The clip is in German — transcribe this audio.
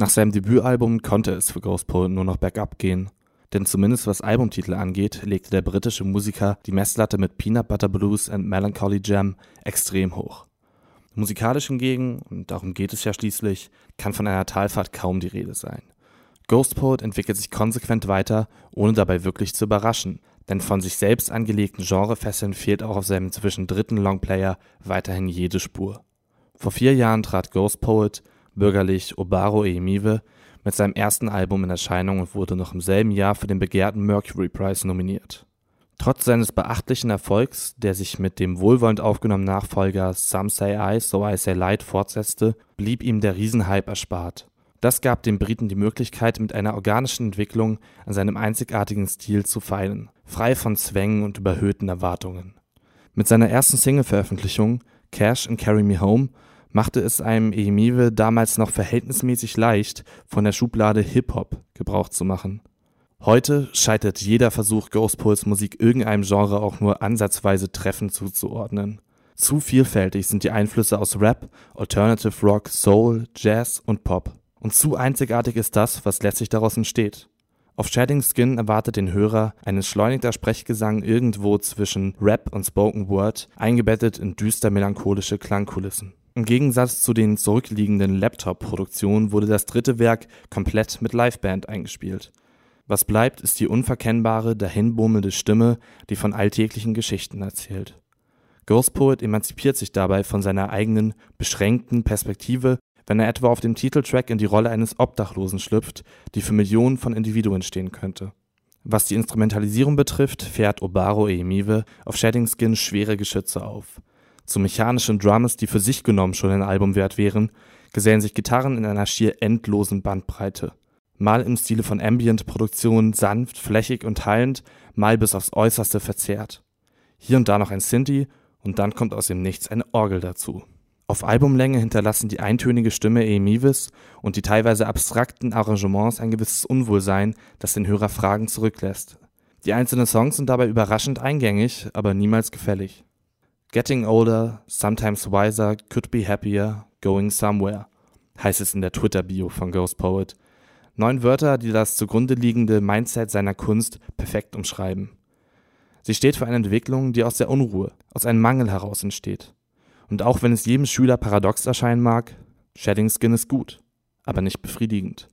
Nach seinem Debütalbum konnte es für Ghost Poet nur noch bergab gehen. Denn zumindest was Albumtitel angeht, legte der britische Musiker die Messlatte mit Peanut Butter Blues and Melancholy Jam extrem hoch. Musikalisch hingegen, und darum geht es ja schließlich, kann von einer Talfahrt kaum die Rede sein. Ghost Poet entwickelt sich konsequent weiter, ohne dabei wirklich zu überraschen, denn von sich selbst angelegten Genrefesseln fehlt auch auf seinem inzwischen dritten Longplayer weiterhin jede Spur. Vor vier Jahren trat Ghost Poet bürgerlich Obaro Eimiwe, mit seinem ersten Album in Erscheinung und wurde noch im selben Jahr für den begehrten Mercury Prize nominiert. Trotz seines beachtlichen Erfolgs, der sich mit dem wohlwollend aufgenommenen Nachfolger Some Say I, So I Say Light fortsetzte, blieb ihm der Riesenhype erspart. Das gab den Briten die Möglichkeit, mit einer organischen Entwicklung an seinem einzigartigen Stil zu feilen, frei von Zwängen und überhöhten Erwartungen. Mit seiner ersten Single-Veröffentlichung, Cash and Carry Me Home, machte es einem Emive damals noch verhältnismäßig leicht, von der Schublade Hip-Hop Gebrauch zu machen. Heute scheitert jeder Versuch, Ghost Pulse Musik irgendeinem Genre auch nur ansatzweise treffend zuzuordnen. Zu vielfältig sind die Einflüsse aus Rap, Alternative Rock, Soul, Jazz und Pop. Und zu einzigartig ist das, was letztlich daraus entsteht. Auf Shedding Skin erwartet den Hörer ein entschleunigter Sprechgesang irgendwo zwischen Rap und Spoken Word, eingebettet in düster melancholische Klangkulissen. Im Gegensatz zu den zurückliegenden Laptop-Produktionen wurde das dritte Werk komplett mit Liveband eingespielt. Was bleibt, ist die unverkennbare, dahinbummelnde Stimme, die von alltäglichen Geschichten erzählt. Ghost Poet emanzipiert sich dabei von seiner eigenen, beschränkten Perspektive, wenn er etwa auf dem Titeltrack in die Rolle eines Obdachlosen schlüpft, die für Millionen von Individuen stehen könnte. Was die Instrumentalisierung betrifft, fährt Obaro Eimive auf Shedding Skin schwere Geschütze auf. Zu mechanischen Drums, die für sich genommen schon ein Album wert wären, gesellen sich Gitarren in einer schier endlosen Bandbreite. Mal im Stile von Ambient-Produktionen sanft, flächig und hallend, mal bis aufs Äußerste verzerrt. Hier und da noch ein Synthi und dann kommt aus dem Nichts eine Orgel dazu. Auf Albumlänge hinterlassen die eintönige Stimme Emivis und die teilweise abstrakten Arrangements ein gewisses Unwohlsein, das den Hörer Fragen zurücklässt. Die einzelnen Songs sind dabei überraschend eingängig, aber niemals gefällig. Getting older, sometimes wiser, could be happier, going somewhere, heißt es in der Twitter-Bio von Ghost Poet. Neun Wörter, die das zugrunde liegende Mindset seiner Kunst perfekt umschreiben. Sie steht für eine Entwicklung, die aus der Unruhe, aus einem Mangel heraus entsteht. Und auch wenn es jedem Schüler paradox erscheinen mag, Shedding Skin ist gut, aber nicht befriedigend.